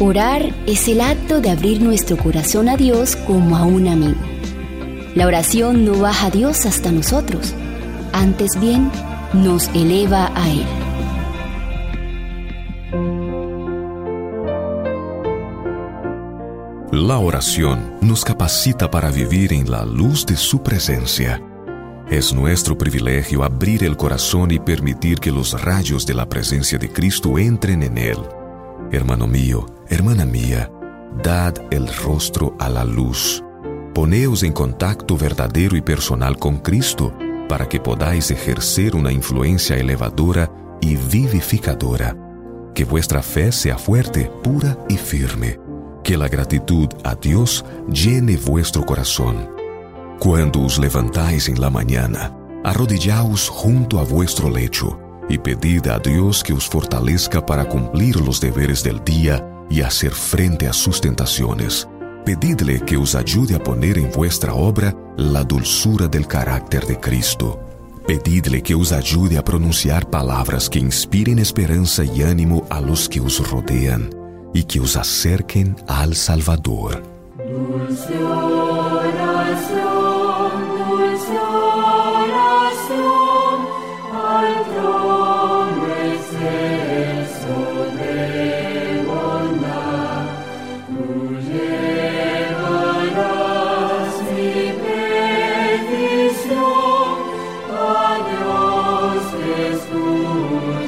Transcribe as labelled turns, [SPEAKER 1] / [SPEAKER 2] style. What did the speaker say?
[SPEAKER 1] Orar es el acto de abrir nuestro corazón a Dios como a un amigo. La oración no baja a Dios hasta nosotros, antes bien nos eleva a Él.
[SPEAKER 2] La oración nos capacita para vivir en la luz de su presencia. Es nuestro privilegio abrir el corazón y permitir que los rayos de la presencia de Cristo entren en él. Hermano mío, hermana mía, dad el rostro a la luz. Poneos en contacto verdadero y personal con Cristo para que podáis ejercer una influencia elevadora y vivificadora. Que vuestra fe sea fuerte, pura y firme. Que la gratitud a Dios llene vuestro corazón. Cuando os levantáis en la mañana, arrodillaos junto a vuestro lecho y pedid a Dios que os fortalezca para cumplir los deberes del día y hacer frente a sus tentaciones. Pedidle que os ayude a poner en vuestra obra la dulzura del carácter de Cristo. Pedidle que os ayude a pronunciar palabras que inspiren esperanza y ánimo a los que os rodean y que os acerquen al Salvador. Dulce you.